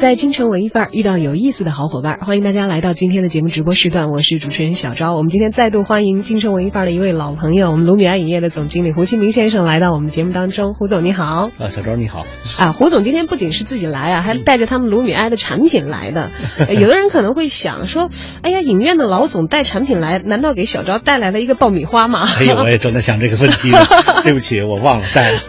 在京城文艺范儿遇到有意思的好伙伴，欢迎大家来到今天的节目直播时段，我是主持人小昭。我们今天再度欢迎京城文艺范儿的一位老朋友，我们卢米埃影业的总经理胡新明先生来到我们节目当中。胡总你好，啊，小昭你好，啊，胡总今天不仅是自己来啊，还带着他们卢米埃的产品来的。有的人可能会想说，哎呀，影院的老总带产品来，难道给小昭带来了一个爆米花吗？哎呦，我也正在想这个问题，对不起，我忘了带了。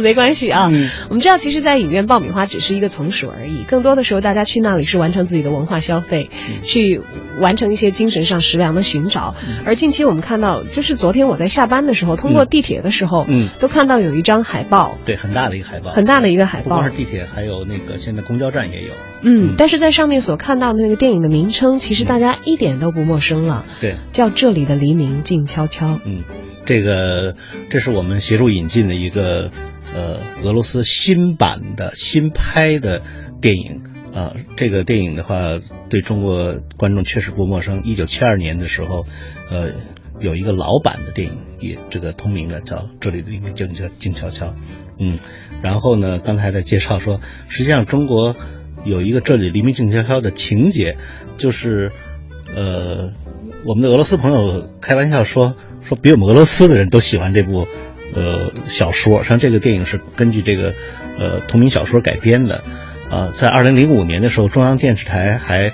没关系啊，我们知道，其实，在影院爆米花只是一个从属而已，更多的时候，大家去那里是完成自己的文化消费，去完成一些精神上食粮的寻找。而近期我们看到，就是昨天我在下班的时候，通过地铁的时候，嗯，都看到有一张海报，对，很大的一个海报，很大的一个海报，不光是地铁，还有那个现在公交站也有。嗯，但是在上面所看到的那个电影的名称，其实大家一点都不陌生了，对，叫《这里的黎明静悄悄》。嗯，这个这是我们协助引进的一个。呃，俄罗斯新版的新拍的电影啊，这个电影的话，对中国观众确实不陌生。一九七二年的时候，呃，有一个老版的电影，也这个同名的，叫《这里的黎明静悄悄》。嗯，然后呢，刚才在介绍说，实际上中国有一个《这里黎明静悄悄》的情节，就是呃，我们的俄罗斯朋友开玩笑说，说比我们俄罗斯的人都喜欢这部。呃，小说像这个电影是根据这个呃同名小说改编的，呃，在二零零五年的时候，中央电视台还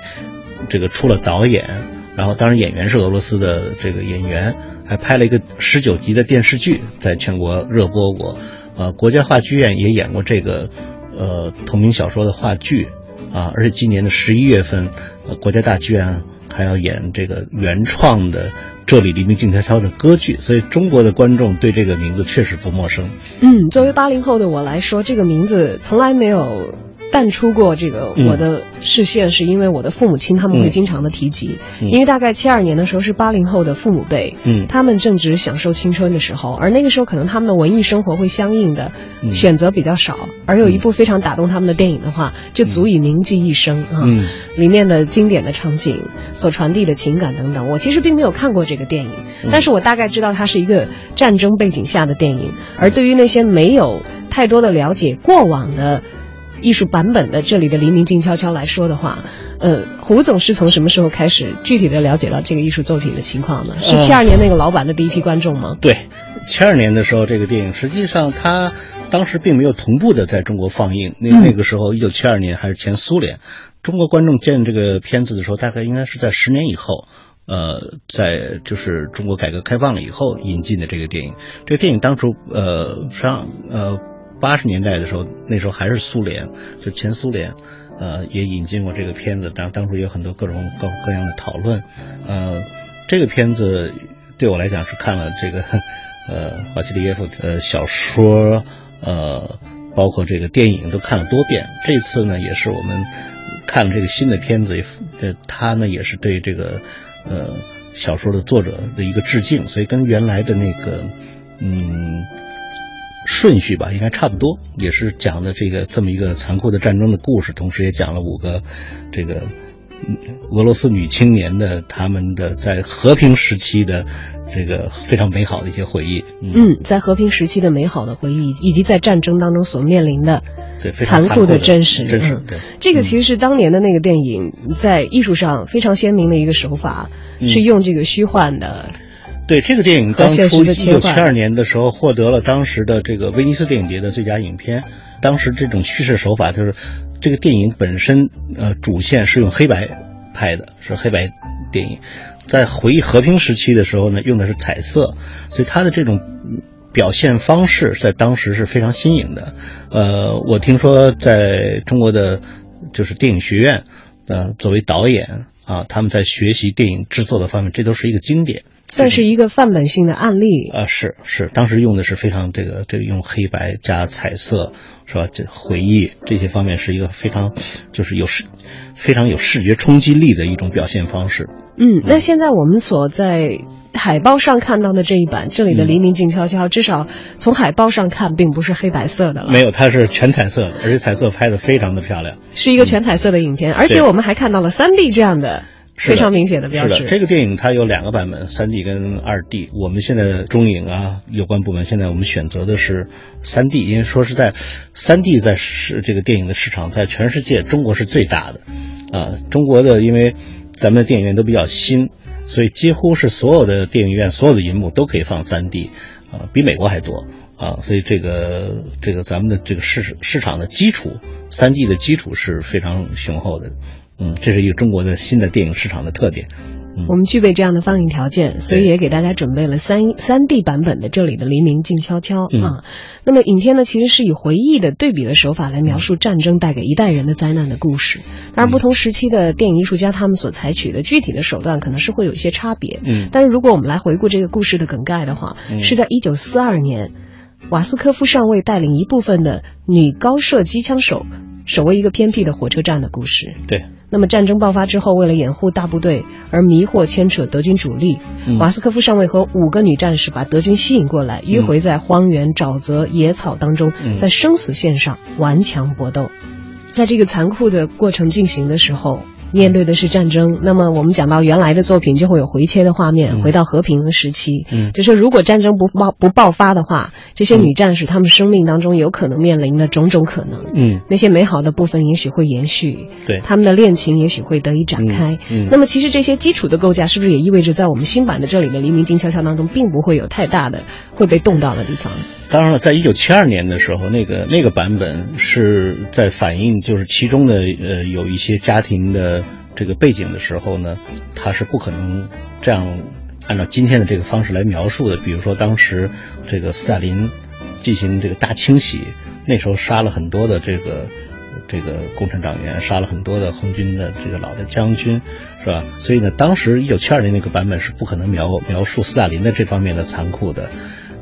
这个出了导演，然后当然演员是俄罗斯的这个演员，还拍了一个十九集的电视剧，在全国热播过，呃，国家话剧院也演过这个呃同名小说的话剧，啊，而且今年的十一月份，呃，国家大剧院还要演这个原创的。这里黎明静悄悄的歌剧，所以中国的观众对这个名字确实不陌生。嗯，作为八零后的我来说，这个名字从来没有。淡出过这个我的视线，是因为我的父母亲他们会经常的提及，因为大概七二年的时候是八零后的父母辈，嗯，他们正值享受青春的时候，而那个时候可能他们的文艺生活会相应的选择比较少，而有一部非常打动他们的电影的话，就足以铭记一生啊，里面的经典的场景所传递的情感等等，我其实并没有看过这个电影，但是我大概知道它是一个战争背景下的电影，而对于那些没有太多的了解过往的。艺术版本的这里的黎明静悄悄来说的话，呃，胡总是从什么时候开始具体的了解到这个艺术作品的情况呢？是七二年那个老版的第一批观众吗？对，七二年的时候，这个电影实际上它当时并没有同步的在中国放映。那那个时候，一九七二年还是前苏联，中国观众见这个片子的时候，大概应该是在十年以后，呃，在就是中国改革开放了以后引进的这个电影。这个电影当初呃，上呃。八十年代的时候，那时候还是苏联，就前苏联，呃，也引进过这个片子，当当初有很多各种各各样的讨论，呃，这个片子对我来讲是看了这个，呃，瓦西里耶夫呃小说，呃，包括这个电影都看了多遍。这次呢，也是我们看了这个新的片子，呃，他呢也是对这个呃小说的作者的一个致敬，所以跟原来的那个，嗯。顺序吧，应该差不多，也是讲的这个这么一个残酷的战争的故事，同时也讲了五个这个俄罗斯女青年的他们的在和平时期的这个非常美好的一些回忆。嗯，在和平时期的美好的回忆，以及在战争当中所面临的残酷的真实。真实，对。这个其实是当年的那个电影在艺术上非常鲜明的一个手法，是用这个虚幻的。对这个电影，当初一九七二年的时候获得了当时的这个威尼斯电影节的最佳影片。当时这种叙事手法就是，这个电影本身呃主线是用黑白拍的，是黑白电影，在回忆和平时期的时候呢，用的是彩色，所以它的这种表现方式在当时是非常新颖的。呃，我听说在中国的就是电影学院，呃，作为导演啊，他们在学习电影制作的方面，这都是一个经典。算是一个范本性的案例啊，是是，当时用的是非常这个这个用黑白加彩色，是吧？这回忆这些方面是一个非常就是有视非常有视觉冲击力的一种表现方式。嗯，那现在我们所在海报上看到的这一版，这里的黎明静悄悄，至少从海报上看，并不是黑白色的了。没有，它是全彩色的，而且彩色拍的非常的漂亮，是一个全彩色的影片，而且我们还看到了三 D 这样的。非常明显的标志。是的，这个电影它有两个版本，三 D 跟二 D。我们现在中影啊，有关部门现在我们选择的是三 D，因为说实在，三 D 在市这个电影的市场在全世界中国是最大的，啊，中国的因为咱们的电影院都比较新，所以几乎是所有的电影院所有的银幕都可以放三 D，啊，比美国还多啊，所以这个这个咱们的这个市市场的基础，三 D 的基础是非常雄厚的。嗯，这是一个中国的新的电影市场的特点。我们具备这样的放映条件，所以也给大家准备了三三 D 版本的这里的黎明静悄悄啊。那么影片呢，其实是以回忆的对比的手法来描述战争带给一代人的灾难的故事。当然，不同时期的电影艺术家他们所采取的具体的手段可能是会有一些差别。嗯，但是如果我们来回顾这个故事的梗概的话，是在一九四二年，瓦斯科夫上尉带领一部分的女高射机枪手。守卫一个偏僻的火车站的故事。对。那么战争爆发之后，为了掩护大部队而迷惑牵扯德军主力，瓦斯科夫上尉和五个女战士把德军吸引过来，迂回在荒原、沼泽、野草当中，在生死线上顽强搏斗。在这个残酷的过程进行的时候。面对的是战争，那么我们讲到原来的作品就会有回切的画面，回到和平的时期。嗯，就是如果战争不爆不爆发的话，这些女战士她们生命当中有可能面临的种种可能，嗯，那些美好的部分也许会延续，对，她们的恋情也许会得以展开。嗯，那么其实这些基础的构架是不是也意味着在我们新版的这里的黎明静悄悄当中，并不会有太大的会被动到的地方？当然了，在一九七二年的时候，那个那个版本是在反映就是其中的呃有一些家庭的。这个背景的时候呢，他是不可能这样按照今天的这个方式来描述的。比如说，当时这个斯大林进行这个大清洗，那时候杀了很多的这个这个共产党员，杀了很多的红军的这个老的将军，是吧？所以呢，当时一九七二年那个版本是不可能描描述斯大林的这方面的残酷的。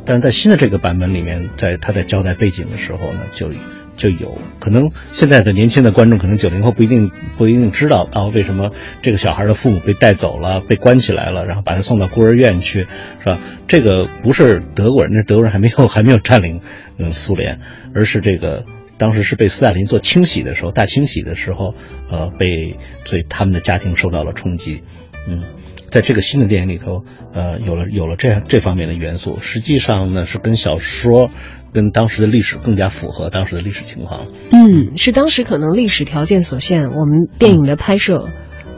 但是在新的这个版本里面，在他在交代背景的时候呢，就。就有可能，现在的年轻的观众可能九零后不一定不一定知道啊，为什么这个小孩的父母被带走了，被关起来了，然后把他送到孤儿院去，是吧？这个不是德国人，那德国人还没有还没有占领嗯苏联，而是这个当时是被斯大林做清洗的时候，大清洗的时候，呃，被所以他们的家庭受到了冲击，嗯，在这个新的电影里头，呃，有了有了这样这方面的元素，实际上呢是跟小说。跟当时的历史更加符合当时的历史情况。嗯，是当时可能历史条件所限，我们电影的拍摄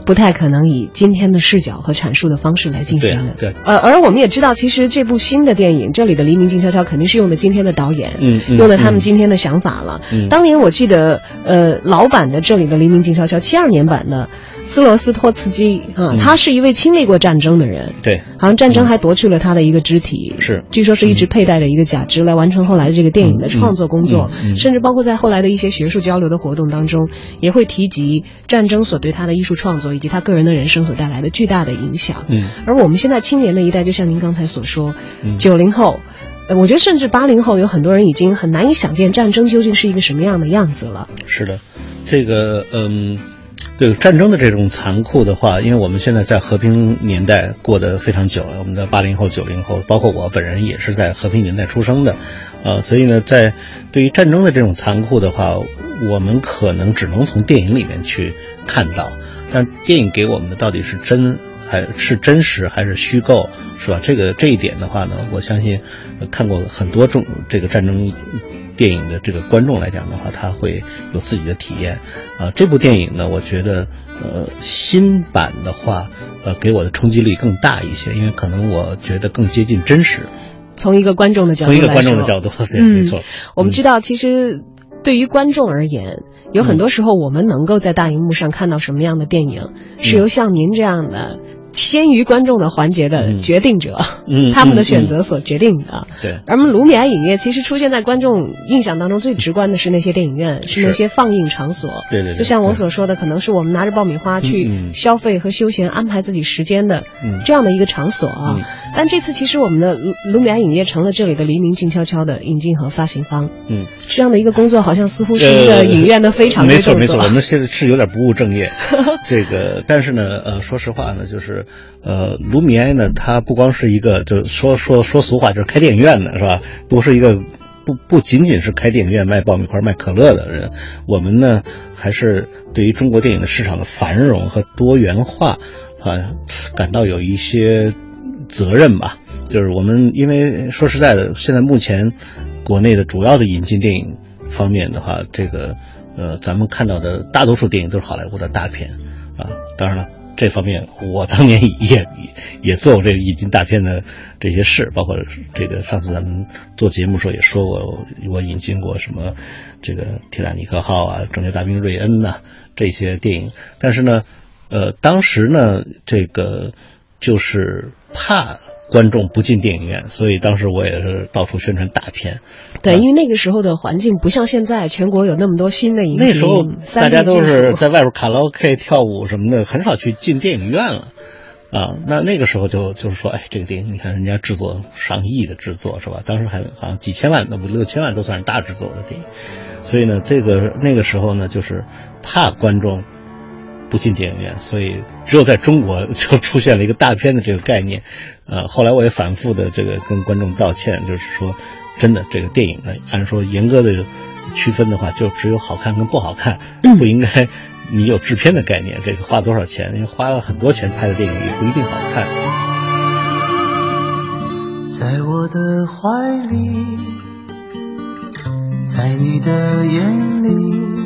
不太可能以今天的视角和阐述的方式来进行的。对，呃，而我们也知道，其实这部新的电影，这里的黎明静悄悄肯定是用的今天的导演，嗯，用的他们今天的想法了。嗯，当年我记得，呃，老版的这里的黎明静悄悄，七二年版的。斯罗斯托茨基啊，他是一位经历过战争的人。对，好像战争还夺去了他的一个肢体，是，据说是一直佩戴着一个假肢来完成后来的这个电影的创作工作，甚至包括在后来的一些学术交流的活动当中，也会提及战争所对他的艺术创作以及他个人的人生所带来的巨大的影响。嗯，而我们现在青年的一代，就像您刚才所说，九零后，呃，我觉得甚至八零后有很多人已经很难以想见战争究竟是一个什么样的样子了。是的，这个嗯。对战争的这种残酷的话，因为我们现在在和平年代过得非常久了，我们的八零后、九零后，包括我本人也是在和平年代出生的，呃，所以呢，在对于战争的这种残酷的话，我们可能只能从电影里面去看到，但电影给我们的到底是真还是真实还是虚构，是吧？这个这一点的话呢，我相信看过很多种这个战争。电影的这个观众来讲的话，他会有自己的体验，啊，这部电影呢，我觉得，呃，新版的话，呃，给我的冲击力更大一些，因为可能我觉得更接近真实。从一个观众的角度从一个观众的角度，对，没错。我们知道，其实对于观众而言，有很多时候我们能够在大荧幕上看到什么样的电影，是由像您这样的。先于观众的环节的决定者，嗯，他们的选择所决定的。对，而我们卢米埃影业其实出现在观众印象当中最直观的是那些电影院，是那些放映场所。对对。就像我所说的，可能是我们拿着爆米花去消费和休闲、安排自己时间的这样的一个场所啊。但这次其实我们的卢卢米埃影业成了这里的黎明静悄悄的引进和发行方。嗯。这样的一个工作好像似乎是一个影院的非常没错没错，我们现在是有点不务正业。这个，但是呢，呃，说实话呢，就是。呃，卢米埃呢，他不光是一个，就是说说说俗话，就是开电影院的是吧？不是一个，不不仅仅是开电影院卖爆米花、卖可乐的人。我们呢，还是对于中国电影的市场的繁荣和多元化，啊，感到有一些责任吧。就是我们，因为说实在的，现在目前国内的主要的引进电影方面的话，这个。呃，咱们看到的大多数电影都是好莱坞的大片，啊，当然了，这方面我当年也也做过这个引进大片的这些事，包括这个上次咱们做节目时候也说过，我引进过什么这个《铁达尼克号》啊，《拯救大兵瑞恩》呐这些电影，但是呢，呃，当时呢，这个就是怕。观众不进电影院，所以当时我也是到处宣传大片。对，因为那个时候的环境不像现在，全国有那么多新的影那时候大家都是在外边卡拉 OK 跳舞什么的，很少去进电影院了。啊，那那个时候就就是说，哎，这个电影你看人家制作上亿的制作是吧？当时还好像几千万，那五六千万都算是大制作的电影。所以呢，这个那个时候呢，就是怕观众。不进电影院，所以只有在中国就出现了一个大片的这个概念，呃，后来我也反复的这个跟观众道歉，就是说，真的这个电影呢，按说严格的区分的话，就只有好看跟不好看，不应该你有制片的概念，这个花多少钱，因为花了很多钱拍的电影也不一定好看。在我的怀里，在你的眼里。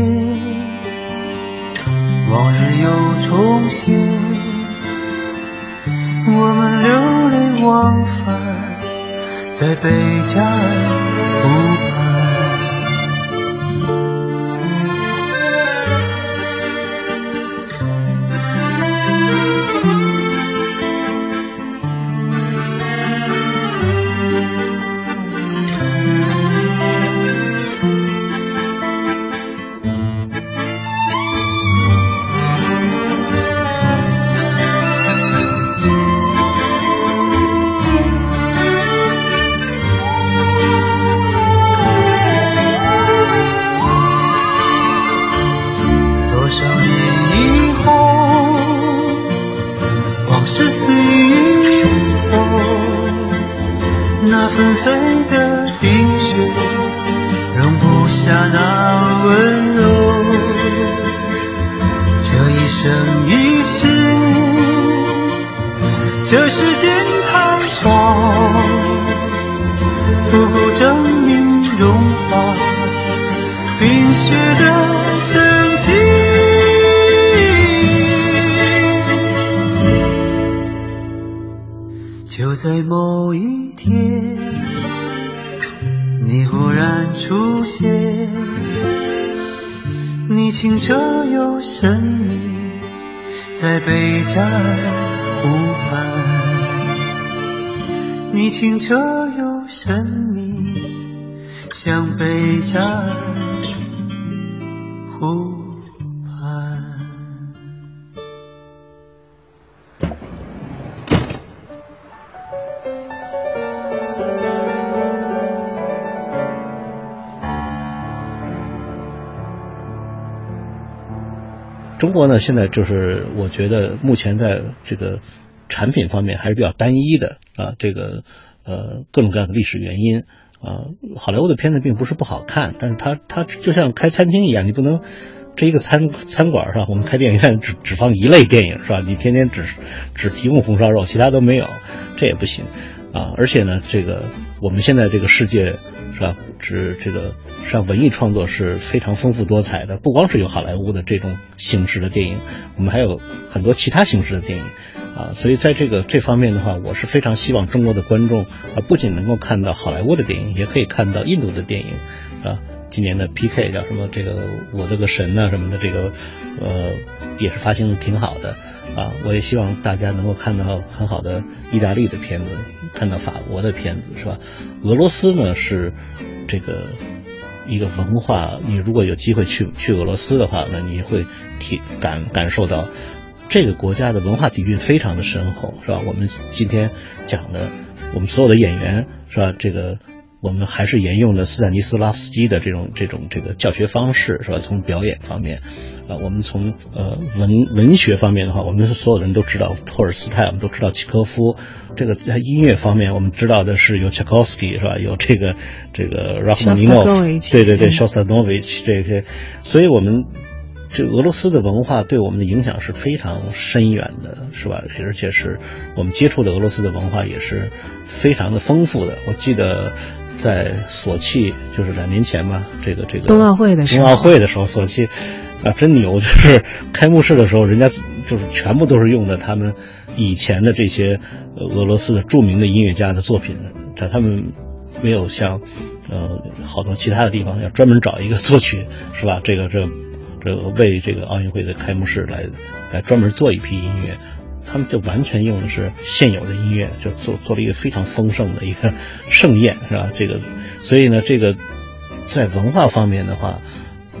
只有重现，我们流连忘返在贝加尔湖畔。国呢，现在就是我觉得目前在这个产品方面还是比较单一的啊，这个。呃，各种各样的历史原因啊，好莱坞的片子并不是不好看，但是它它就像开餐厅一样，你不能这一个餐餐馆是吧？我们开电影院只只放一类电影是吧？你天天只只提供红烧肉，其他都没有，这也不行啊！而且呢，这个我们现在这个世界是吧？只这个实际上文艺创作是非常丰富多彩的，不光是有好莱坞的这种形式的电影，我们还有很多其他形式的电影啊！所以在这个这方面的话，我是非常希望中国的观众啊，不仅能够看到好莱坞的电影，也可以看到印度的电影啊。今年的 PK 叫什么？这个我这个神呐什么的，这个呃也是发行的挺好的啊。我也希望大家能够看到很好的意大利的片子，看到法国的片子，是吧？俄罗斯呢是这个一个文化，你如果有机会去去俄罗斯的话，那你会体感感受到这个国家的文化底蕴非常的深厚，是吧？我们今天讲的，我们所有的演员，是吧？这个。我们还是沿用了斯坦尼斯拉夫斯基的这种这种这个教学方式，是吧？从表演方面，啊，我们从呃文文学方面的话，我们所有人都知道托尔斯泰，我们都知道契科夫。这个在音乐方面，我们知道的是有柴可夫斯基，是吧？有这个这个拉赫玛尼诺夫，对对对，肖斯塔诺维奇这些。所以我们这俄罗斯的文化对我们的影响是非常深远的，是吧？而且是我们接触的俄罗斯的文化也是非常的丰富的。我记得。在索契就是两年前吧，这个这个冬奥会的时候，冬奥会的时候，索契啊真牛，就是开幕式的时候，人家就是全部都是用的他们以前的这些俄罗斯的著名的音乐家的作品，但他们没有像呃好多其他的地方要专门找一个作曲是吧？这个这这个为这个奥运会的开幕式来来专门做一批音乐。他们就完全用的是现有的音乐，就做做了一个非常丰盛的一个盛宴，是吧？这个，所以呢，这个在文化方面的话，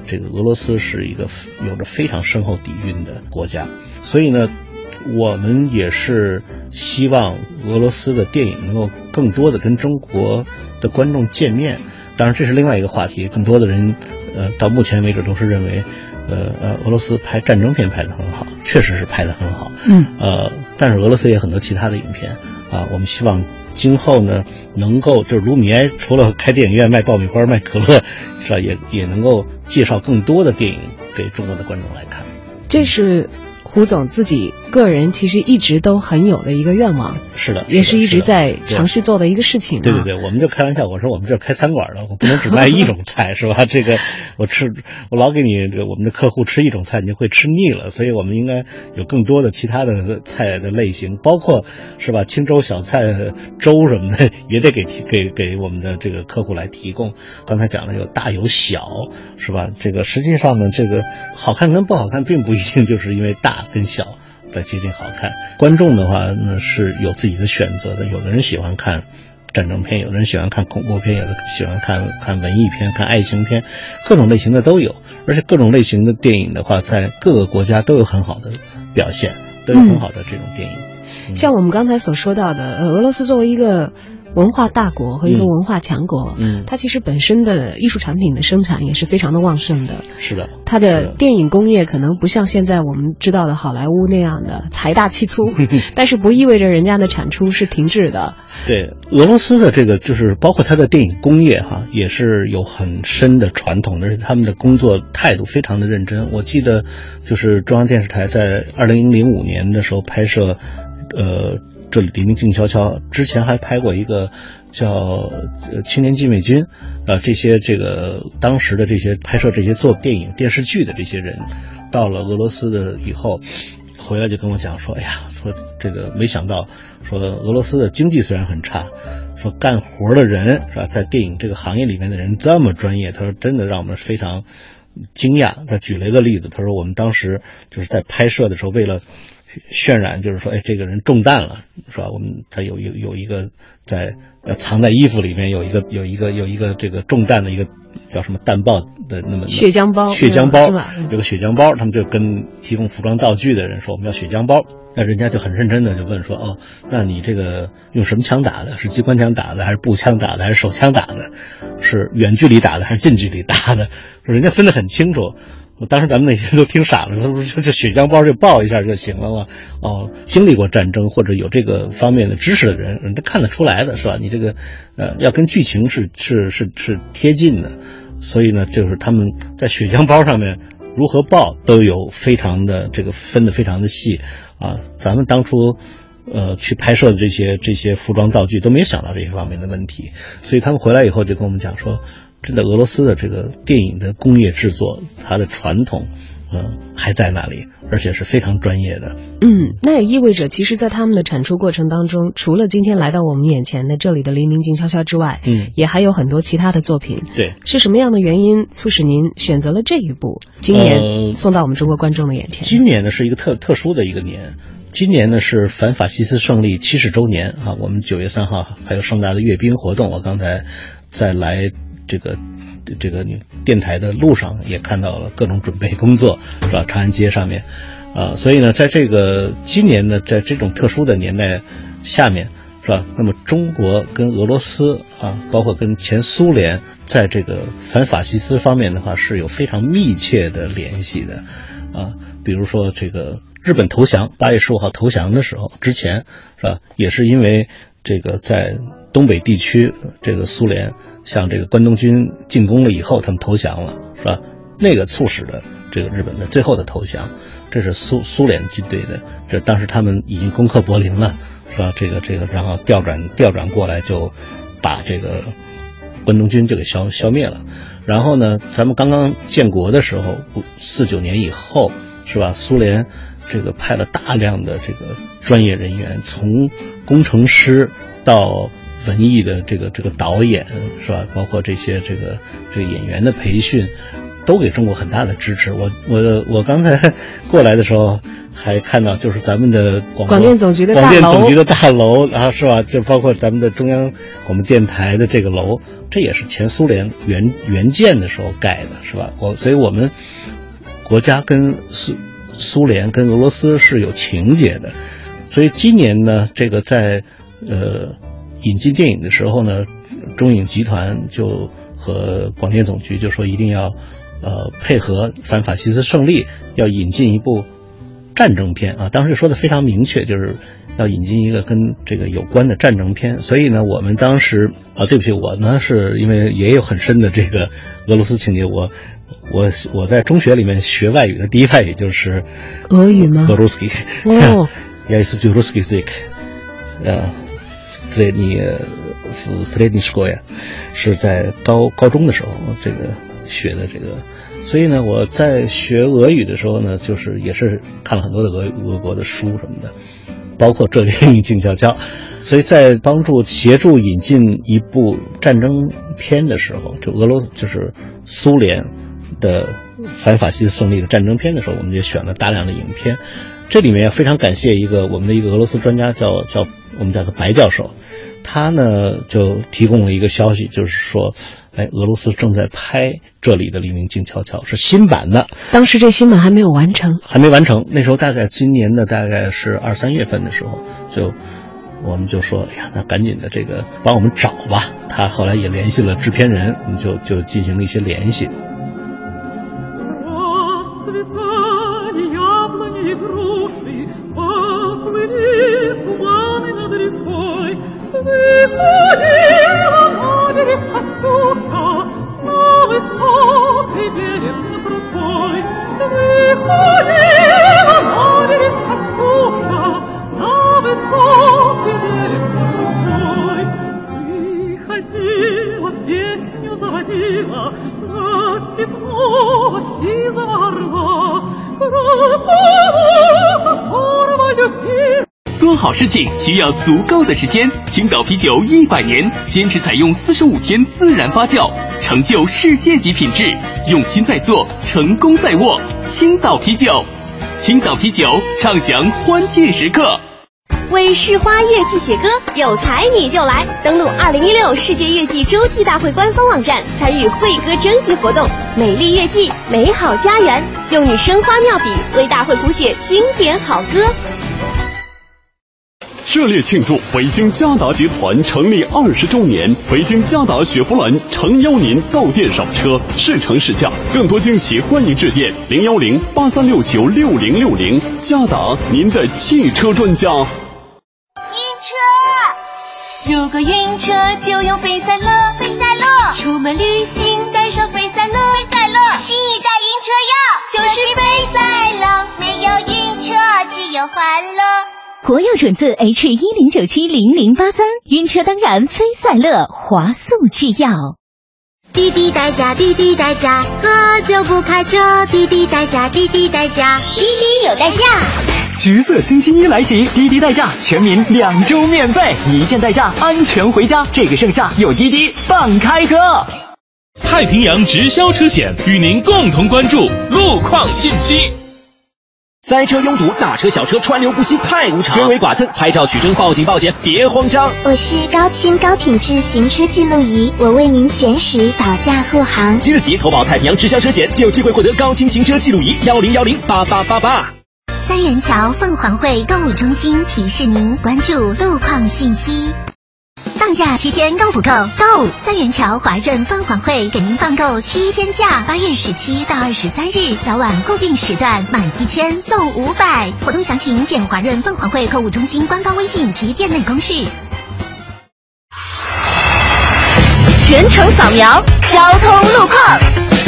这个俄罗斯是一个有着非常深厚底蕴的国家。所以呢，我们也是希望俄罗斯的电影能够更多的跟中国的观众见面。当然，这是另外一个话题。更多的人，呃，到目前为止都是认为。呃呃，俄罗斯拍战争片拍得很好，确实是拍得很好。嗯，呃，但是俄罗斯也有很多其他的影片啊。我们希望今后呢，能够就是卢米埃除了开电影院卖爆米花卖可乐，是吧？也也能够介绍更多的电影给中国的观众来看。这是。胡总自己个人其实一直都很有的一个愿望，是的，也是一直在尝试做的一个事情。对对对，我们就开玩笑，我说我们这开餐馆的，我不能只卖一种菜，是吧？这个我吃，我老给你这个我们的客户吃一种菜，你就会吃腻了。所以我们应该有更多的其他的菜的类型，包括是吧？清粥小菜、粥什么的也得给提给给我们的这个客户来提供。刚才讲了有大有小，是吧？这个实际上呢，这个好看跟不好看，并不一定就是因为大。跟小在决定好看，观众的话呢是有自己的选择的。有的人喜欢看战争片，有的人喜欢看恐怖片，有的喜欢看看文艺片、看爱情片，各种类型的都有。而且各种类型的电影的话，在各个国家都有很好的表现，都有很好的这种电影。像我们刚才所说到的，呃俄罗斯作为一个。文化大国和一个文化强国，嗯，它其实本身的艺术产品的生产也是非常的旺盛的。是的，它的电影工业可能不像现在我们知道的好莱坞那样的财大气粗，但是不意味着人家的产出是停滞的。对，俄罗斯的这个就是包括它的电影工业哈，也是有很深的传统的，而且他们的工作态度非常的认真。我记得，就是中央电视台在二零零五年的时候拍摄，呃。这里黎明静悄悄，之前还拍过一个叫《青年禁卫军》，啊，这些这个当时的这些拍摄这些做电影电视剧的这些人，到了俄罗斯的以后，回来就跟我讲说，哎呀，说这个没想到，说俄罗斯的经济虽然很差，说干活的人是吧，在电影这个行业里面的人这么专业，他说真的让我们非常惊讶。他举了一个例子，他说我们当时就是在拍摄的时候，为了。渲染就是说，哎，这个人中弹了，是吧？我们他有有有一个在呃藏在衣服里面有一个有一个有一个这个中弹的一个叫什么弹爆的那么血浆包，血浆包有个血浆包，他们就跟提供服装道具的人说我们要血浆包，那人家就很认真的就问说，哦，那你这个用什么枪打的？是机关枪打的，还是步枪打的，还是手枪打的？是远距离打的还是近距离打的？人家分得很清楚。我当时咱们那些都听傻了，他不是这血浆包就爆一下就行了嘛？哦，经历过战争或者有这个方面的知识的人，人家看得出来的是吧？你这个，呃，要跟剧情是是是是贴近的，所以呢，就是他们在血浆包上面如何抱都有非常的这个分的非常的细啊。咱们当初呃去拍摄的这些这些服装道具都没有想到这些方面的问题，所以他们回来以后就跟我们讲说，真的俄罗斯的这个电影的工业制作，它的传统。嗯，还在那里，而且是非常专业的。嗯，那也意味着，其实，在他们的产出过程当中，除了今天来到我们眼前的这里的《黎明静悄悄》之外，嗯，也还有很多其他的作品。对，是什么样的原因促使您选择了这一部，今年送到我们中国观众的眼前？今年呢是一个特特殊的一个年，今年呢是反法西斯胜利七十周年啊。我们九月三号还有盛大的阅兵活动，我刚才在来这个。这个电台的路上也看到了各种准备工作，是吧？长安街上面，啊，所以呢，在这个今年呢，在这种特殊的年代下面，是吧？那么中国跟俄罗斯啊，包括跟前苏联，在这个反法西斯方面的话，是有非常密切的联系的，啊，比如说这个日本投降，八月十五号投降的时候，之前是吧？也是因为这个在东北地区，这个苏联。向这个关东军进攻了以后，他们投降了，是吧？那个促使的这个日本的最后的投降，这是苏苏联军队的。这当时他们已经攻克柏林了，是吧？这个这个，然后调转调转过来，就把这个关东军就给消消灭了。然后呢，咱们刚刚建国的时候，四九年以后，是吧？苏联这个派了大量的这个专业人员，从工程师到文艺的这个这个导演是吧？包括这些这个这个演员的培训，都给中国很大的支持。我我我刚才过来的时候还看到，就是咱们的广广电总局的广电总局的大楼啊，是吧？就包括咱们的中央广播电台的这个楼，这也是前苏联原原建的时候盖的，是吧？我所以我们国家跟苏苏联跟俄罗斯是有情节的，所以今年呢，这个在呃。引进电影的时候呢，中影集团就和广电总局就说一定要，呃，配合反法西斯胜利，要引进一部战争片啊。当时说的非常明确，就是要引进一个跟这个有关的战争片。所以呢，我们当时啊，对不起，我呢是因为也有很深的这个俄罗斯情节，我我我在中学里面学外语的第一外语就是俄语吗？俄罗斯哦，也是俄语 zik，斯列尼什国呀，是在高高中的时候这个学的这个，所以呢，我在学俄语的时候呢，就是也是看了很多的俄俄国的书什么的，包括这里静悄悄，所以在帮助协助引进一部战争片的时候，就俄罗斯就是苏联的反法西斯胜利的战争片的时候，我们就选了大量的影片，这里面非常感谢一个我们的一个俄罗斯专家，叫叫我们叫他白教授。他呢就提供了一个消息，就是说，哎，俄罗斯正在拍这里的《黎明静悄悄》，是新版的。当时这新版还没有完成，还没完成。那时候大概今年的大概是二三月份的时候，就我们就说，哎呀，那赶紧的这个帮我们找吧。他后来也联系了制片人，我们就就进行了一些联系。做好事情需要足够的时间。青岛啤酒一百年，坚持采用四十五天自然发酵，成就世界级品质。用心在做，成功在握。青岛啤酒，青岛啤酒，畅享欢庆时刻。为市花月季写歌，有才你就来！登录二零一六世界月季洲际大会官方网站，参与会歌征集活动。美丽月季，美好家园，用你生花妙笔为大会谱写经典好歌。热烈庆祝北京嘉达集团成立二十周年北京嘉达雪佛兰诚邀您到店赏车试乘试驾更多惊喜欢迎致电零幺零八三六九六零六零嘉达您的汽车专家。晕车如果晕车就用飞赛乐飞赛乐出门旅行带上飞赛乐飞赛乐新一代晕车药就是飞赛乐没有晕车只有欢乐。活药准字 H 一零九七零零八三，晕车当然非赛乐，华素制药。滴滴代驾，滴滴代驾，喝酒不开车。滴滴代驾，滴滴代驾，滴滴有代驾。橘色星期一来袭，滴滴代驾全民两周免费，一键代驾，安全回家。这个盛夏有滴滴放开喝。太平洋直销车险与您共同关注路况信息。塞车拥堵，大车小车川流不息，太无常。追尾剐蹭，拍照取证，报警报险，别慌张。我是高清高品质行车记录仪，我为您全时保驾护航。即日起投保太平洋直销车险，就有机会获得高清行车记录仪，幺零幺零八八八八。三元桥凤凰汇购物中心提示您关注路况信息。放假七天够不够？够！三元桥华润凤凰汇给您放够七天假，八月十七到二十三日早晚固定时段满一千送五百，活动详情见华润凤凰汇购物中心官方微信及店内公示。全程扫描交通路况。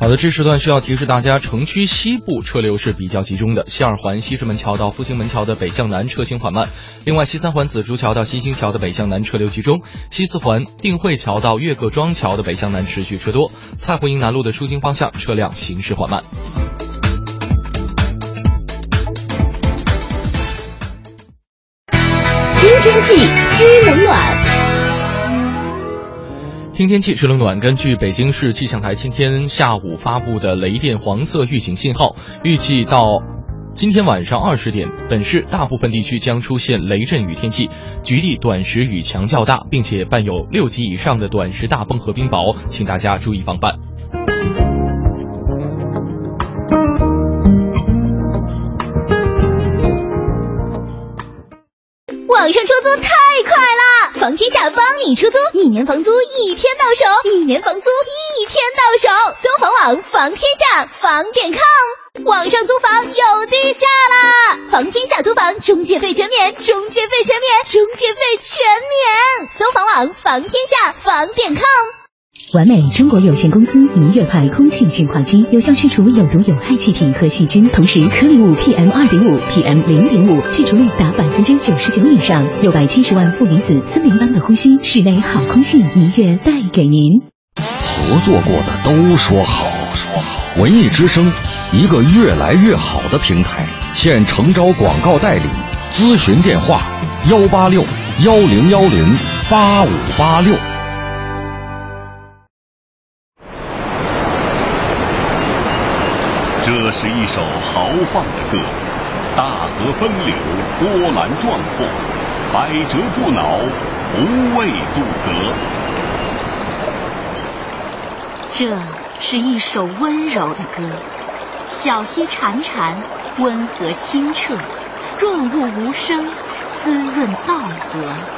好的，这时段需要提示大家，城区西部车流是比较集中的，西二环西直门桥到复兴门桥的北向南车行缓慢。另外，西三环紫竹桥到新兴桥的北向南车流集中，西四环定慧桥到岳各庄桥的北向南持续车多。蔡湖营南路的出京方向车辆行驶缓慢。听天气知冷暖。听天气，知冷暖。根据北京市气象台今天下午发布的雷电黄色预警信号，预计到今天晚上二十点，本市大部分地区将出现雷阵雨天气，局地短时雨强较大，并且伴有六级以上的短时大风和冰雹，请大家注意防范。网上出租太快了，房天下帮你出租，一年房租一天到手，一年房租一天到手。搜房网房天下房点 com，网上租房有低价啦！房天下租房中介费全免，中介费全免，中介费全免。搜房网房天下房点 com。完美中国有限公司一月派空气净化机，有效去除有毒有害气体和细菌，同时颗粒物 PM 二点五、PM 零点五去除率达百分之九十九以上，六百七十万负离子，森林般的呼吸，室内好空气一月带给您。合作过的都说好，文艺之声，一个越来越好的平台，现诚招广告代理，咨询电话幺八六幺零幺零八五八六。这是一首豪放的歌，大河奔流，波澜壮阔，百折不挠，无畏阻隔。这是一首温柔的歌，小溪潺潺，温和清澈，润物无声，滋润稻禾。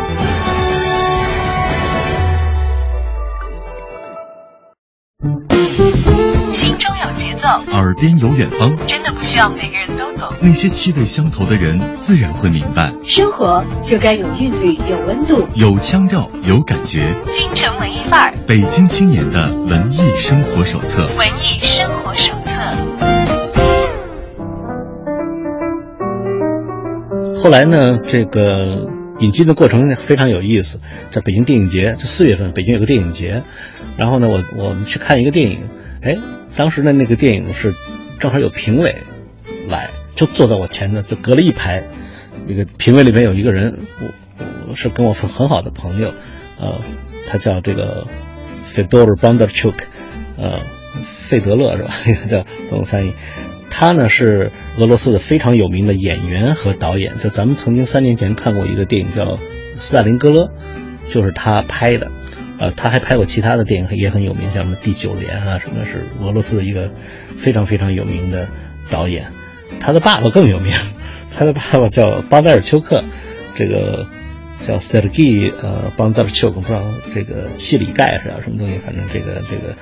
耳边有远方，真的不需要每个人都懂。那些气味相投的人，自然会明白。生活就该有韵律，有温度，有腔调，有感觉。京城文艺范儿，北京青年的文艺生活手册。文艺生活手册。后来呢，这个引进的过程非常有意思。在北京电影节，这四月份北京有个电影节，然后呢，我我们去看一个电影，哎，当时的那个电影是正好有评委来，就坐在我前头，就隔了一排。那个评委里面有一个人，我我是跟我很好的朋友，呃，他叫这个 Fedor Bondarchuk，呃，费德勒是吧？叫怎么翻译？他呢是俄罗斯的非常有名的演员和导演，就咱们曾经三年前看过一个电影叫《斯大林格勒，就是他拍的。呃，他还拍过其他的电影，也很有名，像什么《第九连》啊，什么是俄罗斯的一个非常非常有名的导演。他的爸爸更有名，他的爸爸叫邦达尔丘克，这个叫 Sergei 呃邦达尔丘克，不知道这个谢里盖是啊什么东西，反正这个这个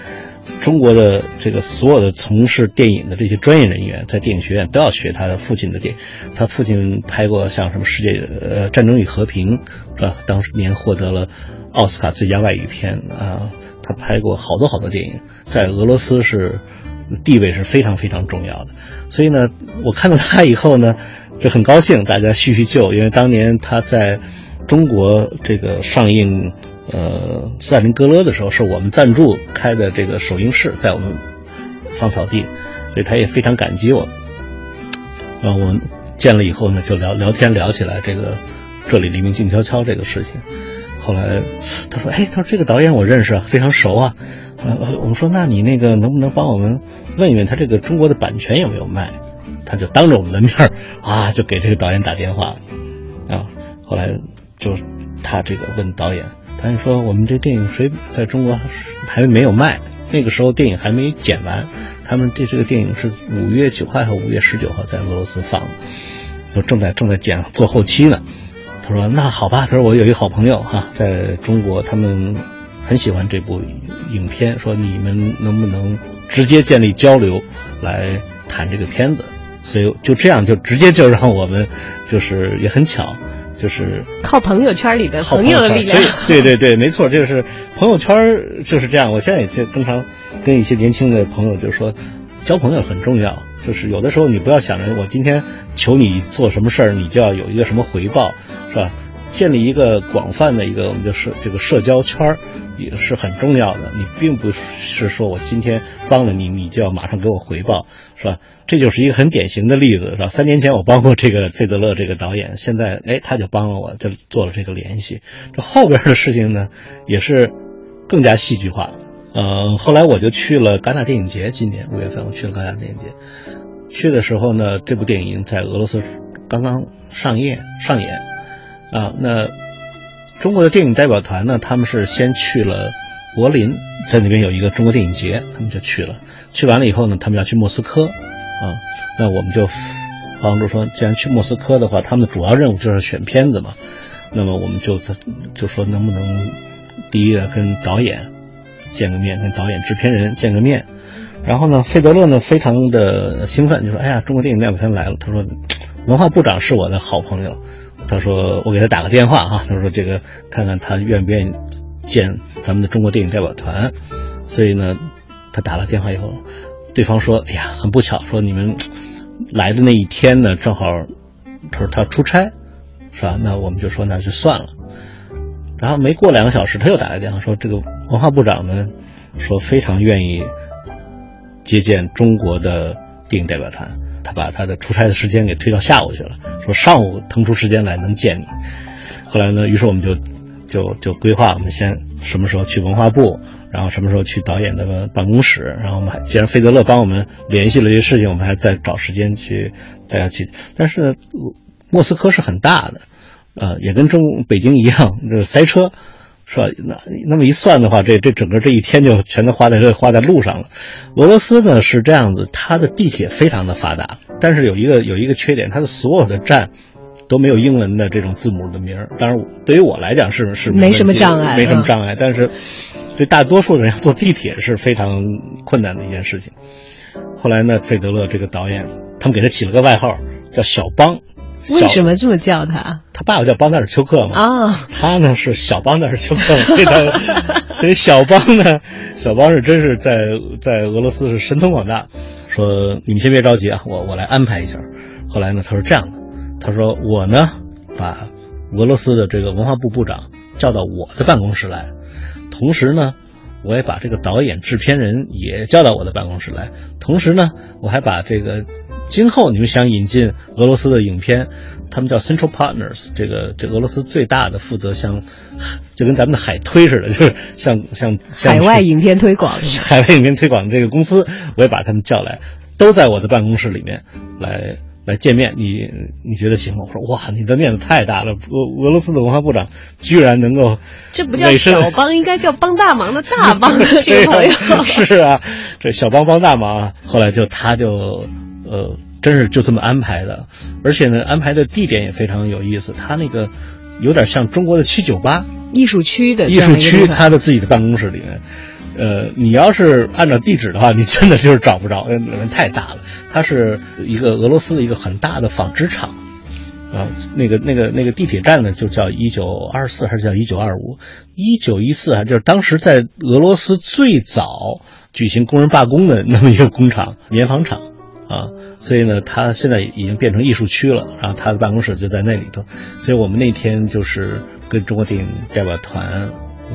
中国的这个所有的从事电影的这些专业人员，在电影学院都要学他的父亲的电影。他父亲拍过像什么《世界呃战争与和平》，是吧？当年获得了。奥斯卡最佳外语片啊，他拍过好多好多电影，在俄罗斯是地位是非常非常重要的。所以呢，我看到他以后呢，就很高兴，大家叙叙旧，因为当年他在中国这个上映呃《斯大林格勒》的时候，是我们赞助开的这个首映式，在我们芳草地，所以他也非常感激我。然后我们见了以后呢，就聊聊天聊起来这个这里黎明静悄悄这个事情。后来他说：“哎，他说这个导演我认识啊，非常熟啊。”呃，我们说：“那你那个能不能帮我们问一问他这个中国的版权有没有卖？”他就当着我们的面啊，就给这个导演打电话啊。后来就他这个问导演，导演说：“我们这电影谁在中国还没有卖？那个时候电影还没剪完，他们这这个电影是五月九号和五月十九号在俄罗斯放，就正在正在剪做后期呢。”他说：“那好吧。”他说：“我有一个好朋友哈，在中国，他们很喜欢这部影片。说你们能不能直接建立交流，来谈这个片子？所以就这样，就直接就让我们，就是也很巧，就是靠朋友圈里的朋友的力量。对对对，没错，就是朋友圈就是这样。我现在也经常跟一些年轻的朋友就说，交朋友很重要。”就是有的时候你不要想着我今天求你做什么事儿，你就要有一个什么回报，是吧？建立一个广泛的一个我们就是这个社交圈儿也是很重要的。你并不是说我今天帮了你，你就要马上给我回报，是吧？这就是一个很典型的例子，是吧？三年前我帮过这个费德勒这个导演，现在哎他就帮了我，就做了这个联系。这后边的事情呢，也是更加戏剧化。嗯，后来我就去了戛纳电影节，今年五月份我去了戛纳电影节。去的时候呢，这部电影在俄罗斯刚刚上映上演啊。那中国的电影代表团呢，他们是先去了柏林，在那边有一个中国电影节，他们就去了。去完了以后呢，他们要去莫斯科啊。那我们就帮助说，既然去莫斯科的话，他们的主要任务就是选片子嘛。那么我们就就说能不能第一个跟导演见个面，跟导演制片人见个面。然后呢，费德勒呢非常的兴奋，就说：“哎呀，中国电影代表团来了。”他说：“文化部长是我的好朋友。”他说：“我给他打个电话哈。”他说：“这个看看他愿不愿意见咱们的中国电影代表团。”所以呢，他打了电话以后，对方说：“哎呀，很不巧，说你们来的那一天呢，正好他说他出差，是吧？那我们就说那就算了。”然后没过两个小时，他又打来电话说：“这个文化部长呢，说非常愿意。”接见中国的电影代表团，他把他的出差的时间给推到下午去了，说上午腾出时间来能见你。后来呢，于是我们就就就规划，我们先什么时候去文化部，然后什么时候去导演的办公室，然后我们还既然费德勒帮我们联系了这些事情，我们还再找时间去大家去。但是莫斯科是很大的，呃，也跟中北京一样，就是塞车。是吧？那那么一算的话，这这整个这一天就全都花在这花在路上了。俄罗斯呢是这样子，它的地铁非常的发达，但是有一个有一个缺点，它的所有的站都没有英文的这种字母的名儿。当然，对于我来讲是是没什么障碍，没什么障碍。但是对大多数人要坐地铁是非常困难的一件事情。后来呢，费德勒这个导演，他们给他起了个外号叫小邦。为什么这么叫他？他爸爸叫邦德尔丘克嘛。啊，他呢是小邦德尔丘克，所以他，所以小邦呢，小邦是真是在在俄罗斯是神通广大。说你们先别着急啊，我我来安排一下。后来呢，他说这样的，他说我呢把俄罗斯的这个文化部部长叫到我的办公室来，同时呢，我也把这个导演制片人也叫到我的办公室来，同时呢，我还把这个。今后你们想引进俄罗斯的影片，他们叫 Central Partners，这个这俄罗斯最大的负责像，就跟咱们的海推似的，就是像像海外影片推广，海外影片推广的这个公司，我也把他们叫来，都在我的办公室里面来来见面，你你觉得行吗？我说哇，你的面子太大了，俄俄罗斯的文化部长居然能够，这不叫小帮，应该叫帮大忙的大帮 这个朋友。是啊，这小帮帮大忙啊。后来就他就呃，真是就这么安排的，而且呢，安排的地点也非常有意思，他那个有点像中国的七九八艺术区的艺术区，他的自己的办公室里面。呃，你要是按照地址的话，你真的就是找不着，里面太大了。它是一个俄罗斯的一个很大的纺织厂，啊，那个那个那个地铁站呢，就叫一九二四还是叫一九二五？一九一四啊，就是当时在俄罗斯最早举行工人罢工的那么一个工厂棉纺厂啊，所以呢，它现在已经变成艺术区了，然后他的办公室就在那里头。所以我们那天就是跟中国电影代表团，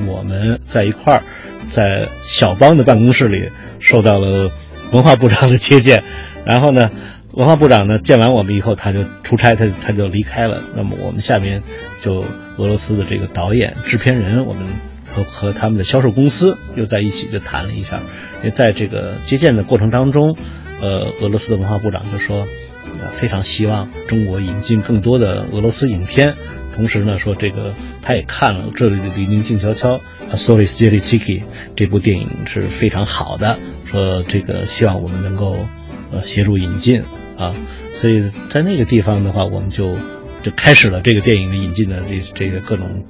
我们在一块儿。在小邦的办公室里受到了文化部长的接见，然后呢，文化部长呢见完我们以后，他就出差，他他就离开了。那么我们下面就俄罗斯的这个导演、制片人，我们和和他们的销售公司又在一起就谈了一下。因为在这个接见的过程当中，呃，俄罗斯的文化部长就说，呃非常希望中国引进更多的俄罗斯影片。同时呢，说这个他也看了这里的《黎明静悄悄》《s o l i s j e l i t i k i 这部电影是非常好的，说这个希望我们能够呃协助引进啊，所以在那个地方的话，我们就就开始了这个电影的引进的这这个各种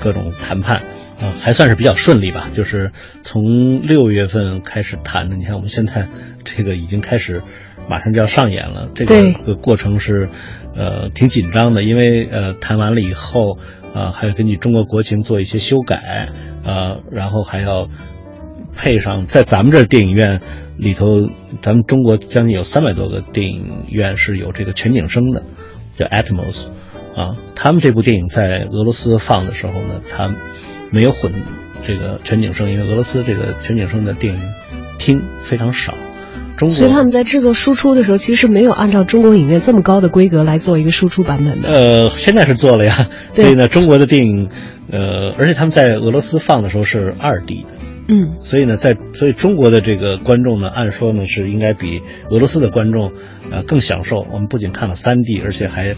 各种谈判啊，还算是比较顺利吧。就是从六月份开始谈的，你看我们现在 这个已经开始。马上就要上演了，这个个过程是，呃，挺紧张的，因为呃，谈完了以后，啊，还要根据中国国情做一些修改，呃，然后还要配上在咱们这电影院里头，咱们中国将近有三百多个电影院是有这个全景声的，叫 Atmos，啊，他们这部电影在俄罗斯放的时候呢，他没有混这个全景声，因为俄罗斯这个全景声的电影厅非常少。中国所以他们在制作输出的时候，其实没有按照中国影院这么高的规格来做一个输出版本的。呃，现在是做了呀。所以呢，中国的电影，呃，而且他们在俄罗斯放的时候是二 D 的。嗯。所以呢，在所以中国的这个观众呢，按说呢是应该比俄罗斯的观众，呃，更享受。我们不仅看了三 D，而且还有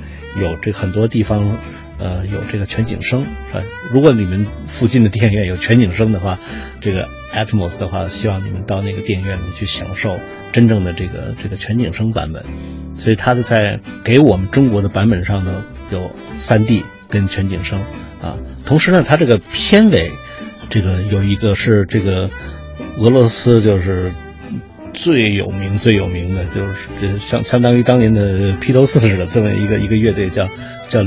这很多地方。呃，有这个全景声是吧？如果你们附近的电影院有全景声的话，这个 Atmos 的话，希望你们到那个电影院里去享受真正的这个这个全景声版本。所以它的在给我们中国的版本上呢，有 3D 跟全景声啊。同时呢，它这个片尾，这个有一个是这个俄罗斯就是最有名最有名的，就是相相当于当年的披头四似的这么一个一个乐队，叫叫。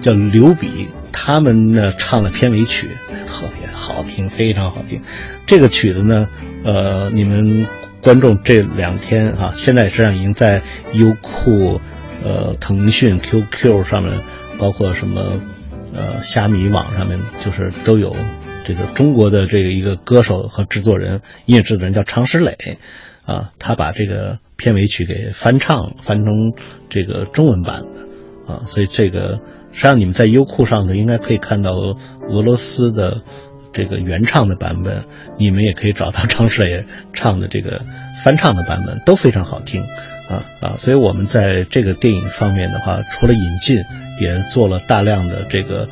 叫刘比，他们呢唱的片尾曲特别好听，非常好听。这个曲子呢，呃，你们观众这两天啊，现在实际上已经在优酷、呃，腾讯、QQ 上面，包括什么呃虾米网上面，就是都有这个中国的这个一个歌手和制作人，音乐制作人叫常石磊，啊，他把这个片尾曲给翻唱，翻成这个中文版的，啊，所以这个。实际上，你们在优酷上头应该可以看到俄罗斯的这个原唱的版本，你们也可以找到张师爷唱的这个翻唱的版本，都非常好听啊啊！所以我们在这个电影方面的话，除了引进，也做了大量的这个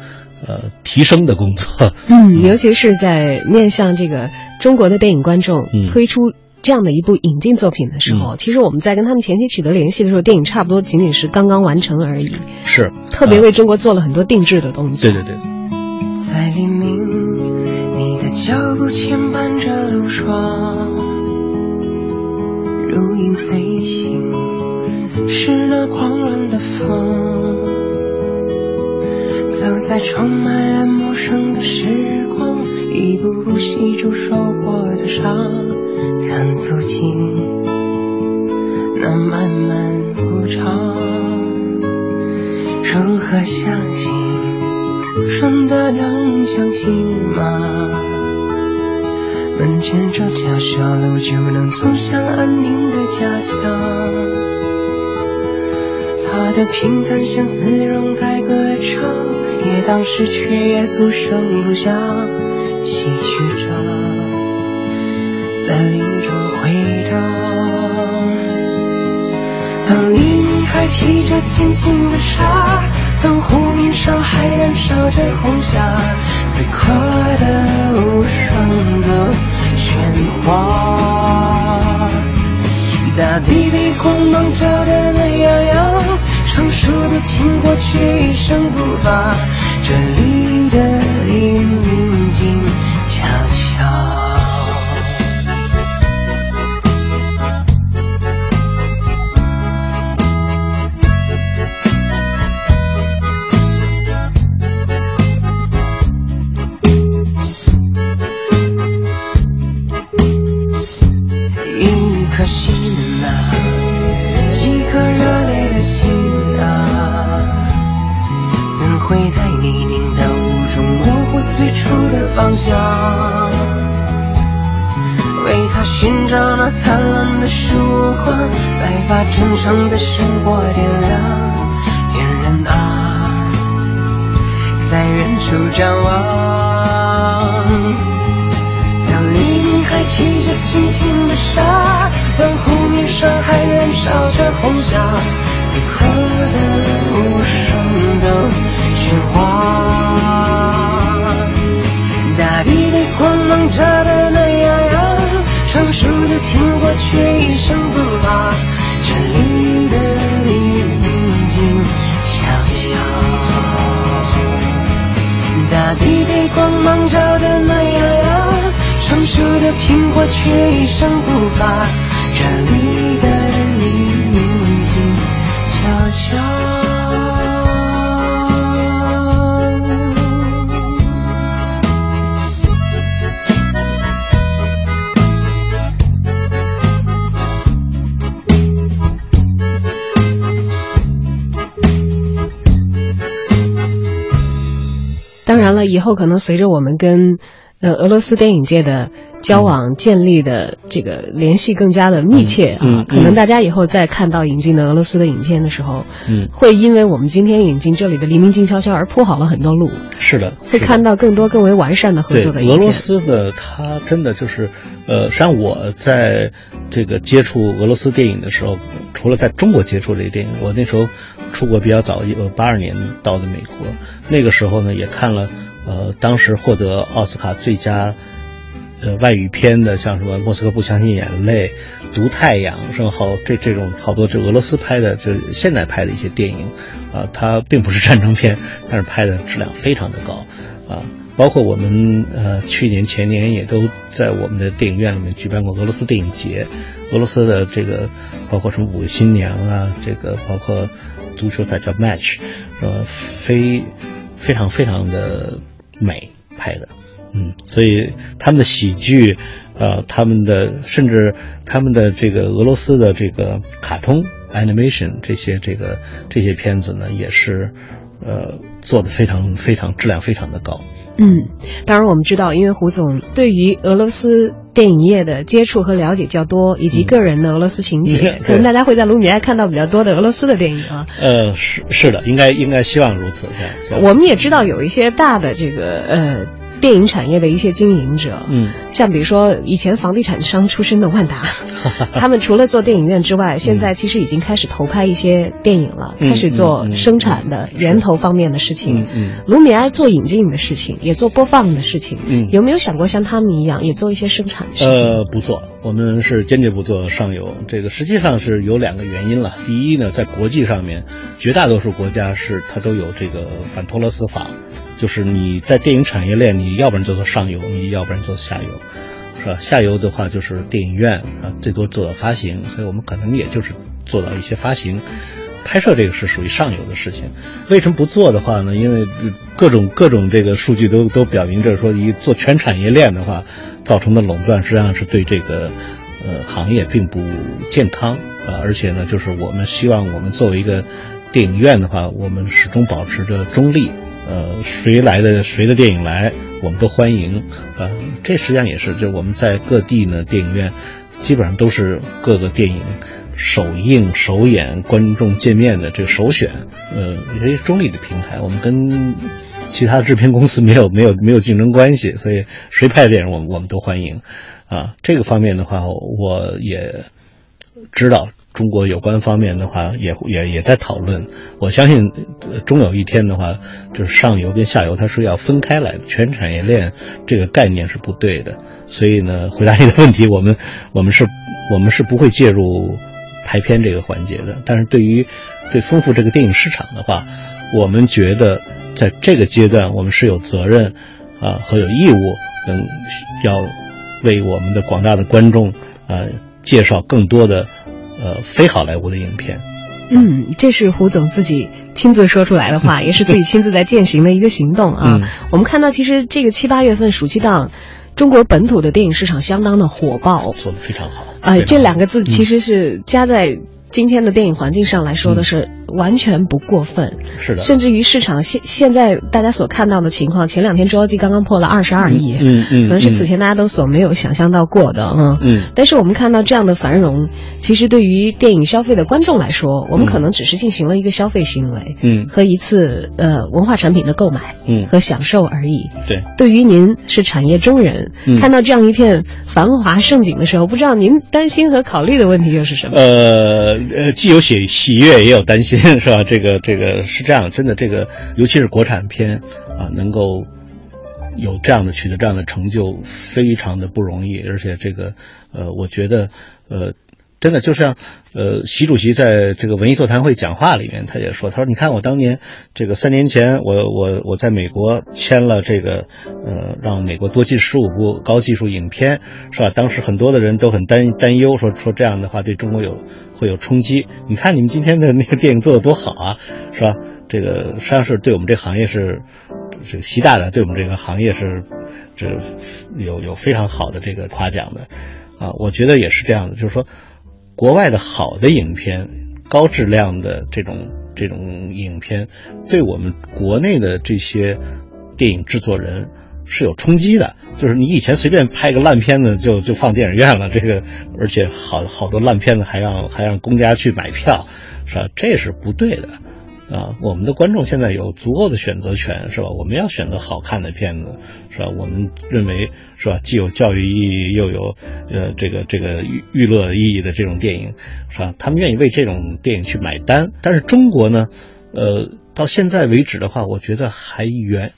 呃提升的工作。嗯，尤其是在面向这个中国的电影观众推出。这样的一部引进作品的时候，其实我们在跟他们前期取得联系的时候，电影差不多仅仅是刚刚完成而已。是，特别为中国做了很多定制的东西。对对对。在黎明，你的脚步牵绊着路霜，如影随形，是那狂乱的风，走在充满了陌生的时光，一步步细数受过的伤。看不清那漫漫无常，如何相信？真的能相信吗？门前这条小路就能走向安宁的家乡？他的平淡像丝绒在歌唱，也当失去，也不声不响，戏曲着。在林中回荡。当你还还披着轻轻的纱，当湖面上还燃烧着红霞，在快乐无声的喧哗。大地被光芒照得暖洋洋，成熟的苹果却一声不发。这里的黎明静张以后可能随着我们跟呃俄罗斯电影界的交往建立的这个联系更加的密切啊，可能大家以后再看到引进的俄罗斯的影片的时候，嗯，会因为我们今天引进这里的黎明静悄悄而铺好了很多路，是的，会看到更多更为完善的合作的影片。俄罗斯的，它真的就是，呃，实际上我在这个接触俄罗斯电影的时候，除了在中国接触这些电影，我那时候出国比较早，我八二年到的美国，那个时候呢也看了，呃，当时获得奥斯卡最佳。呃，外语片的像什么《莫斯科不相信眼泪》《毒太阳》，是吧？好，这这种好多这俄罗斯拍的，就是现在拍的一些电影，啊，它并不是战争片，但是拍的质量非常的高，啊，包括我们呃去年前年也都在我们的电影院里面举办过俄罗斯电影节，俄罗斯的这个包括什么《五个新娘》啊，这个包括足球赛叫 match，呃，非非常非常的美拍的。嗯，所以他们的喜剧，呃，他们的甚至他们的这个俄罗斯的这个卡通 animation 这些这个这些片子呢，也是呃做的非常非常质量非常的高。嗯，当然我们知道，因为胡总对于俄罗斯电影业的接触和了解较多，以及个人的俄罗斯情节，嗯 可能大家会在卢米埃看到比较多的俄罗斯的电影啊。呃，是是的，应该应该希望如此。我们也知道有一些大的这个呃。电影产业的一些经营者，嗯，像比如说以前房地产商出身的万达，他们除了做电影院之外，现在其实已经开始投拍一些电影了，嗯、开始做生产的源头方面的事情。嗯嗯，卢米埃做引进的事情，也做播放的事情。嗯，有没有想过像他们一样，也做一些生产的事情？呃，不做，我们是坚决不做上游。这个实际上是有两个原因了。第一呢，在国际上面，绝大多数国家是它都有这个反托勒斯法。就是你在电影产业链，你要不然就做上游，你要不然做下游，是吧？下游的话就是电影院啊，最多做到发行，所以我们可能也就是做到一些发行。拍摄这个是属于上游的事情，为什么不做的话呢？因为各种各种这个数据都都表明着说，一做全产业链的话，造成的垄断实际上是对这个呃行业并不健康啊。而且呢，就是我们希望我们作为一个电影院的话，我们始终保持着中立。呃，谁来的谁的电影来，我们都欢迎啊。这实际上也是，就是我们在各地呢电影院，基本上都是各个电影首映、首演、观众见面的这个首选。呃，也是中立的平台，我们跟其他制片公司没有 没有没有竞争关系，所以谁拍的电影，我们我们都欢迎。啊，这个方面的话，我也知道中国有关方面的话也也也在讨论。我相信，终有一天的话，就是上游跟下游它是要分开来的，全产业链这个概念是不对的。所以呢，回答你的问题，我们我们是，我们是不会介入排片这个环节的。但是对于对丰富这个电影市场的话，我们觉得在这个阶段，我们是有责任啊和有义务，能要为我们的广大的观众啊介绍更多的。呃，非好莱坞的影片，嗯，这是胡总自己亲自说出来的话，也是自己亲自在践行的一个行动啊。我们看到，其实这个七八月份暑期档，中国本土的电影市场相当的火爆，做的非常好。哎，这两个字其实是加在今天的电影环境上来说的是。完全不过分，是的，甚至于市场现现在大家所看到的情况，前两天《捉妖记》刚刚破了二十二亿，嗯嗯，可能是此前大家都所没有想象到过的，嗯嗯。但是我们看到这样的繁荣，其实对于电影消费的观众来说，我们可能只是进行了一个消费行为，嗯，和一次呃文化产品的购买，嗯，和享受而已。对，对于您是产业中人，看到这样一片繁华盛景的时候，不知道您担心和考虑的问题又是什么？呃呃，既有喜喜悦，也有担心，是吧？这个。这个是这样，真的，这个尤其是国产片啊，能够有这样的取得这样的成就，非常的不容易。而且这个，呃，我觉得，呃，真的就像，呃，习主席在这个文艺座谈会讲话里面，他也说，他说，你看我当年这个三年前，我我我在美国签了这个，呃，让美国多进十五部高技术影片，是吧？当时很多的人都很担担忧，说说这样的话对中国有。会有冲击。你看你们今天的那个电影做的多好啊，是吧？这个实际上是对我们这行业是，这个习大大对我们这个行业是，这有有非常好的这个夸奖的，啊，我觉得也是这样的，就是说，国外的好的影片，高质量的这种这种影片，对我们国内的这些电影制作人。是有冲击的，就是你以前随便拍个烂片子就就放电影院了，这个而且好好多烂片子还让还让公家去买票，是吧？这是不对的，啊，我们的观众现在有足够的选择权，是吧？我们要选择好看的片子，是吧？我们认为是吧？既有教育意义又有呃这个这个娱娱乐意义的这种电影，是吧？他们愿意为这种电影去买单，但是中国呢，呃。到现在为止的话，我觉得还远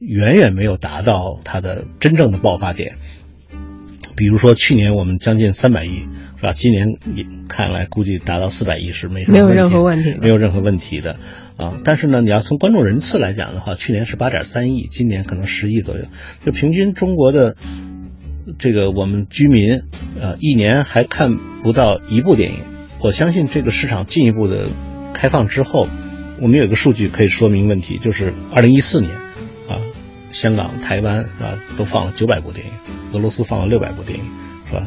远远没有达到它的真正的爆发点。比如说去年我们将近三百亿，是吧？今年看来估计达到四百亿是没什么没有任何问题，没有任何问题的啊。但是呢，你要从观众人次来讲的话，去年是八点三亿，今年可能十亿左右。就平均中国的这个我们居民，呃，一年还看不到一部电影。我相信这个市场进一步的开放之后。我们有一个数据可以说明问题，就是二零一四年，啊，香港、台湾啊都放了九百部电影，俄罗斯放了六百部电影，是吧？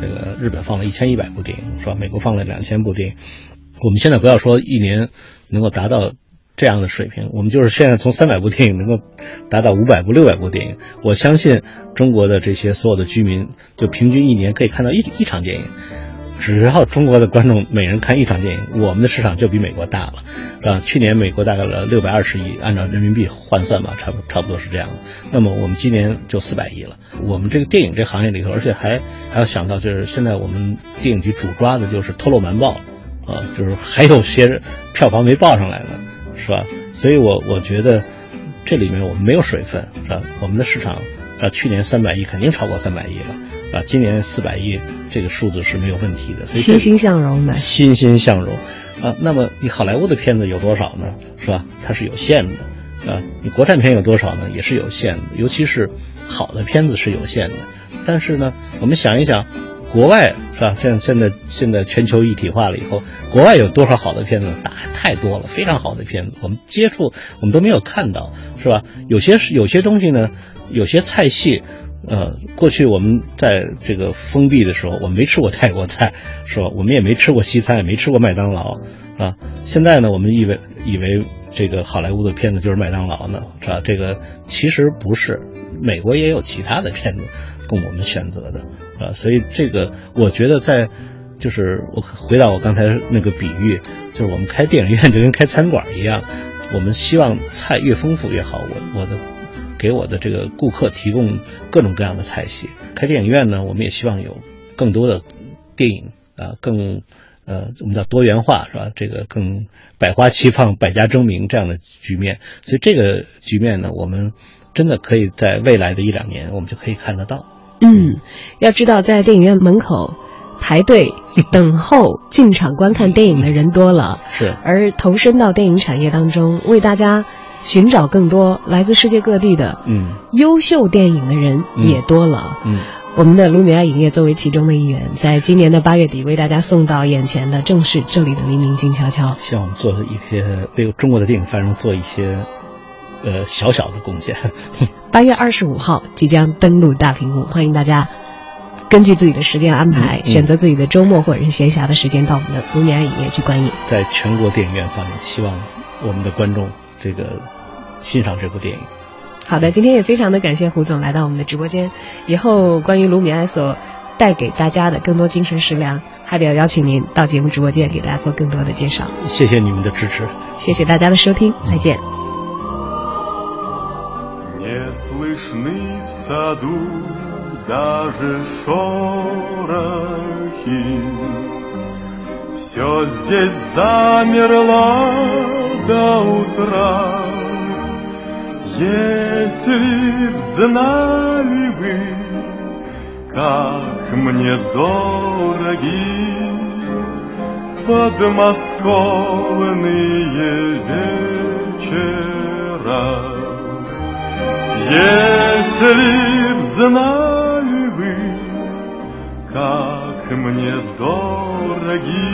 这个日本放了一千一百部电影，是吧？美国放了两千部电影。我们现在不要说一年能够达到这样的水平，我们就是现在从三百部电影能够达到五百部、六百部电影。我相信中国的这些所有的居民，就平均一年可以看到一一场电影。只要中国的观众每人看一场电影，我们的市场就比美国大了，是吧？去年美国大概了六百二十亿，按照人民币换算吧，差不差不多是这样的。那么我们今年就四百亿了。我们这个电影这行业里头，而且还还要想到，就是现在我们电影局主抓的就是偷漏瞒报，啊，就是还有些票房没报上来呢，是吧？所以我我觉得这里面我们没有水分，是吧？我们的市场啊，去年三百亿肯定超过三百亿了。啊，今年四百亿这个数字是没有问题的，欣欣向荣的，欣欣向荣啊。那么你好莱坞的片子有多少呢？是吧？它是有限的啊。你国产片有多少呢？也是有限的，尤其是好的片子是有限的。但是呢，我们想一想，国外是吧？像现在现在全球一体化了以后，国外有多少好的片子？大太多了，非常好的片子，我们接触我们都没有看到，是吧？有些是有些东西呢，有些菜系。呃，过去我们在这个封闭的时候，我们没吃过泰国菜，是吧？我们也没吃过西餐，也没吃过麦当劳，啊。现在呢，我们以为以为这个好莱坞的片子就是麦当劳呢，是吧？这个其实不是，美国也有其他的片子供我们选择的，啊。所以这个我觉得在，就是我回到我刚才那个比喻，就是我们开电影院就跟开餐馆一样，我们希望菜越丰富越好。我我的。给我的这个顾客提供各种各样的菜系。开电影院呢，我们也希望有更多的电影啊，更呃，我们叫多元化是吧？这个更百花齐放、百家争鸣这样的局面，所以这个局面呢，我们真的可以在未来的一两年，我们就可以看得到。嗯，要知道在电影院门口排队 等候进场观看电影的人多了，是，而投身到电影产业当中，为大家寻找更多来自世界各地的嗯优秀电影的人也多了。嗯，我们的卢米埃影业作为其中的一员，在今年的八月底为大家送到眼前的正是这里的黎明静悄悄。希望我们做一些为中国的电影繁荣做一些呃小小的贡献。八月二十五号即将登陆大屏幕，欢迎大家根据自己的时间安排，嗯选择自己的周末或者是闲暇的时间到我们的卢米埃影业去观影。在全国电影院放映，希望我们的观众这个欣赏这部电影。好的，今天也非常的感谢胡总来到我们的直播间。以后关于卢米埃所带给大家的更多精神食粮，还得要邀请您到节目直播间给大家做更多的介绍。谢谢你们的支持，谢谢大家的收听，再见。 Не слышны в саду даже шорохи. Все здесь замерло До утра. Если б знали вы, как мне дороги подмосковные вечера. Если б знали вы, как мне дороги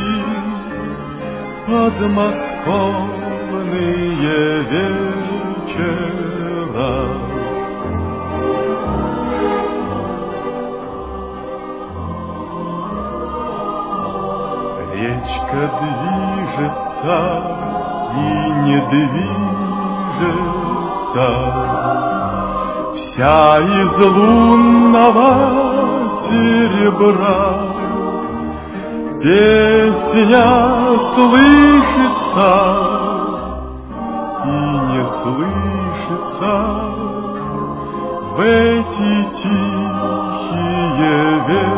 подмосковные вечера. Речка движется и не движется, Вся из лунного серебра. Песня слышится слышится В эти тихие вечера.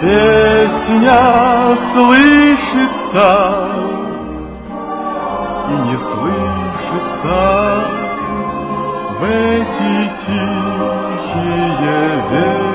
Песня слышится и не слышится в эти тихие вечера.